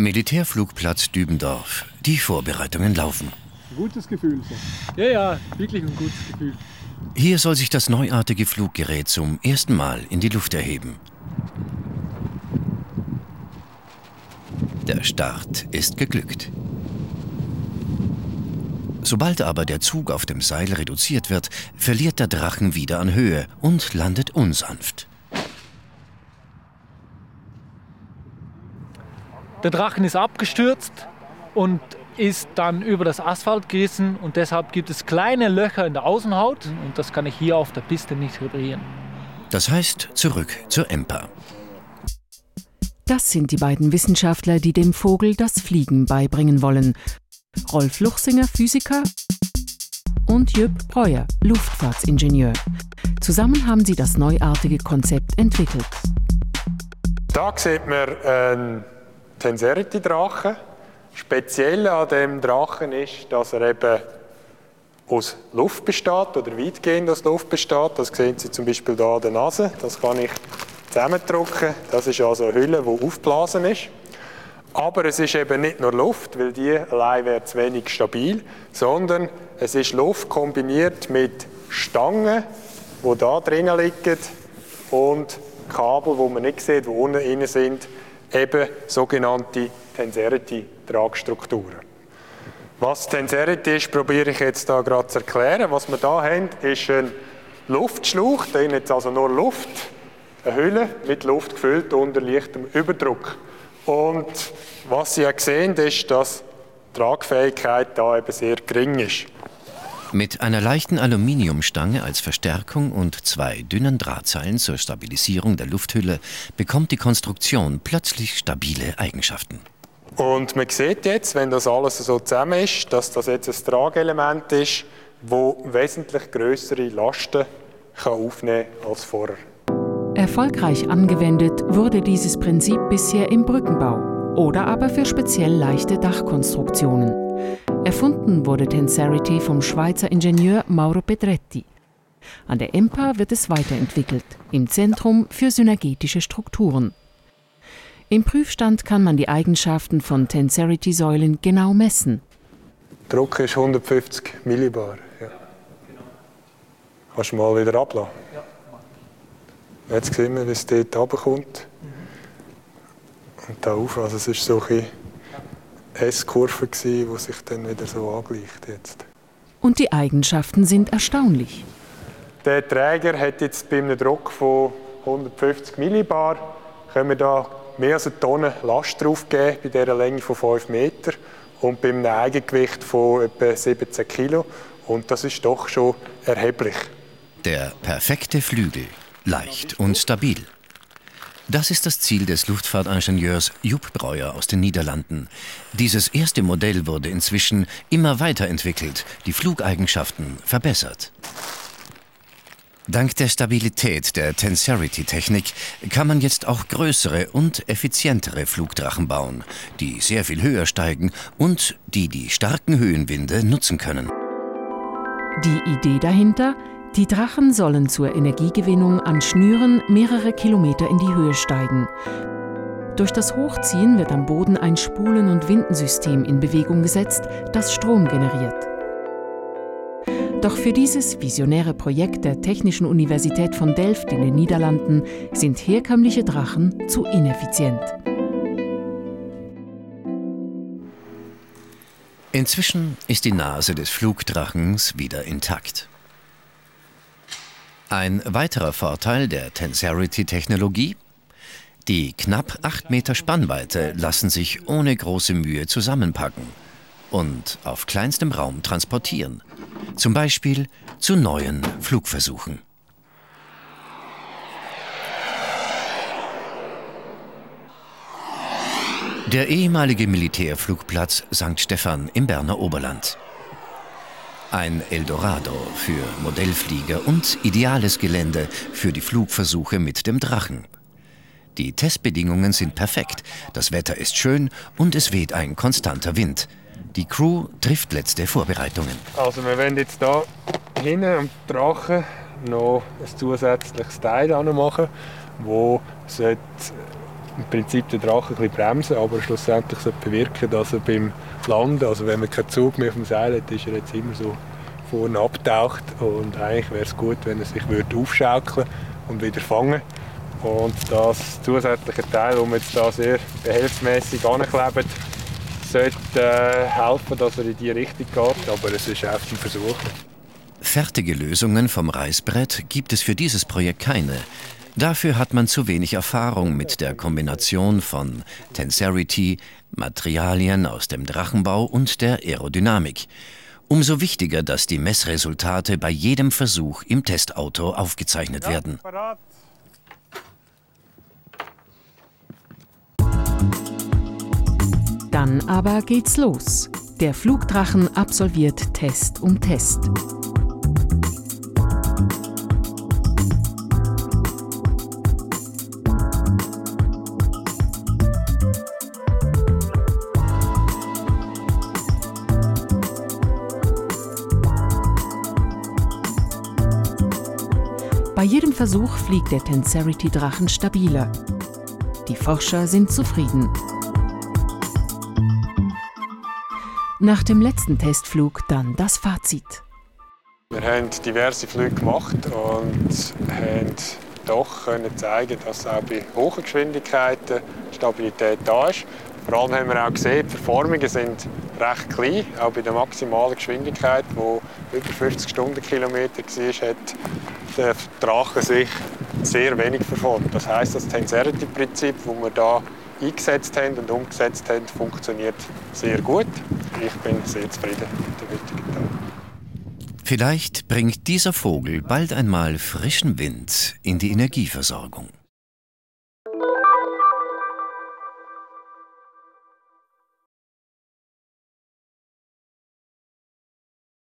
Militärflugplatz Dübendorf. Die Vorbereitungen laufen. Gutes Gefühl. So. Ja, ja, wirklich ein gutes Gefühl. Hier soll sich das neuartige Fluggerät zum ersten Mal in die Luft erheben. Der Start ist geglückt. Sobald aber der Zug auf dem Seil reduziert wird, verliert der Drachen wieder an Höhe und landet unsanft. Der Drachen ist abgestürzt und ist dann über das Asphalt gerissen und deshalb gibt es kleine Löcher in der Außenhaut und das kann ich hier auf der Piste nicht reparieren. Das heißt, zurück zur EMPA. Das sind die beiden Wissenschaftler, die dem Vogel das Fliegen beibringen wollen. Rolf Luchsinger, Physiker, und Jöp Breuer, Luftfahrtsingenieur. Zusammen haben sie das neuartige Konzept entwickelt. Da sieht man einen Tenserity-Drachen. Speziell an dem Drachen ist, dass er eben aus Luft besteht oder weitgehend aus Luft besteht. Das sehen Sie zum Beispiel hier an der Nase. Das kann ich zusammendrücken. Das ist also eine Hülle, die aufgeblasen ist. Aber es ist eben nicht nur Luft, weil die allein wäre zu wenig stabil, sondern es ist Luft kombiniert mit Stangen, die da drinnen liegen und Kabel, wo man nicht sieht, die unten drin sind, eben sogenannte Tenserity-Tragstrukturen. Was Tenserity ist, probiere ich jetzt da gerade zu erklären. Was wir da haben, ist ein Luftschlauch, da ist also nur Luft, eine Hülle mit Luft gefüllt unter leichtem Überdruck. Und was Sie ja sehen, ist, dass die Tragfähigkeit da eben sehr gering ist. Mit einer leichten Aluminiumstange als Verstärkung und zwei dünnen Drahtseilen zur Stabilisierung der Lufthülle bekommt die Konstruktion plötzlich stabile Eigenschaften. Und man sieht jetzt, wenn das alles so zusammen ist, dass das jetzt ein Tragelement ist, wo wesentlich größere Lasten kann aufnehmen kann als vorher. Erfolgreich angewendet wurde dieses Prinzip bisher im Brückenbau oder aber für speziell leichte Dachkonstruktionen. Erfunden wurde Tenserity vom Schweizer Ingenieur Mauro Pedretti. An der EMPA wird es weiterentwickelt, im Zentrum für synergetische Strukturen. Im Prüfstand kann man die Eigenschaften von Tenserity-Säulen genau messen. Druck ist 150 Millibar. Ja. Kannst du mal wieder ablassen? Jetzt sehen wir, wie es dort runterkommt. Und da auf. Also es ist so ein S-Kurve, die sich dann wieder so angleicht jetzt. Und die Eigenschaften sind erstaunlich. Der Träger hat jetzt bei einem Druck von 150 Millibar können wir da mehr als eine Tonne Last draufgeben bei dieser Länge von 5 Meter und bei einem Eigengewicht von etwa 17 Kilo. Und das ist doch schon erheblich. Der perfekte Flügel, leicht und stabil. Das ist das Ziel des Luftfahrtingenieurs Jupp Breuer aus den Niederlanden. Dieses erste Modell wurde inzwischen immer weiterentwickelt, die Flugeigenschaften verbessert. Dank der Stabilität der Tenserity-Technik kann man jetzt auch größere und effizientere Flugdrachen bauen, die sehr viel höher steigen und die die starken Höhenwinde nutzen können. Die Idee dahinter? Die Drachen sollen zur Energiegewinnung an Schnüren mehrere Kilometer in die Höhe steigen. Durch das Hochziehen wird am Boden ein Spulen- und Windensystem in Bewegung gesetzt, das Strom generiert. Doch für dieses visionäre Projekt der Technischen Universität von Delft in den Niederlanden sind herkömmliche Drachen zu ineffizient. Inzwischen ist die Nase des Flugdrachens wieder intakt. Ein weiterer Vorteil der Tenserity-Technologie? Die knapp 8 Meter Spannweite lassen sich ohne große Mühe zusammenpacken und auf kleinstem Raum transportieren, zum Beispiel zu neuen Flugversuchen. Der ehemalige Militärflugplatz St. Stephan im Berner Oberland. Ein Eldorado für Modellflieger und ideales Gelände für die Flugversuche mit dem Drachen. Die Testbedingungen sind perfekt, das Wetter ist schön und es weht ein konstanter Wind. Die Crew trifft letzte Vorbereitungen. Also wir werden jetzt hier hinten am Drachen noch ein zusätzliches Teil machen, wo im Prinzip den Drachen ein bisschen bremsen, aber schlussendlich bewirken, dass er beim Landen, also wenn man keinen Zug mehr dem Seil hat, ist er jetzt immer so vorne abtaucht und eigentlich wäre es gut, wenn er sich würde aufschaukeln und wieder fangen und das zusätzliche Teil, das wir jetzt da sehr behelfsmäßig anklebt, sollte äh, helfen, dass er in die Richtung geht, aber es ist einfach ein Versuch. Fertige Lösungen vom Reißbrett gibt es für dieses Projekt keine. Dafür hat man zu wenig Erfahrung mit der Kombination von Tenserity, Materialien aus dem Drachenbau und der Aerodynamik. Umso wichtiger, dass die Messresultate bei jedem Versuch im Testauto aufgezeichnet werden. Dann aber geht's los. Der Flugdrachen absolviert Test um Test. Bei jedem Versuch fliegt der Tenserity-Drachen stabiler. Die Forscher sind zufrieden. Nach dem letzten Testflug dann das Fazit. Wir haben diverse Flüge gemacht und haben doch können zeigen, dass auch bei hohen Geschwindigkeiten Stabilität da ist. Vor allem haben wir auch gesehen, die Verformungen sind recht klein. Auch bei der maximalen Geschwindigkeit, die über 50 Stundenkilometer war, hat der Drache sich sehr wenig verformt. Das heisst, das Tenserity-Prinzip, das wir hier eingesetzt haben und umgesetzt haben, funktioniert sehr gut. Ich bin sehr zufrieden mit dem heutigen Tag. Vielleicht bringt dieser Vogel bald einmal frischen Wind in die Energieversorgung.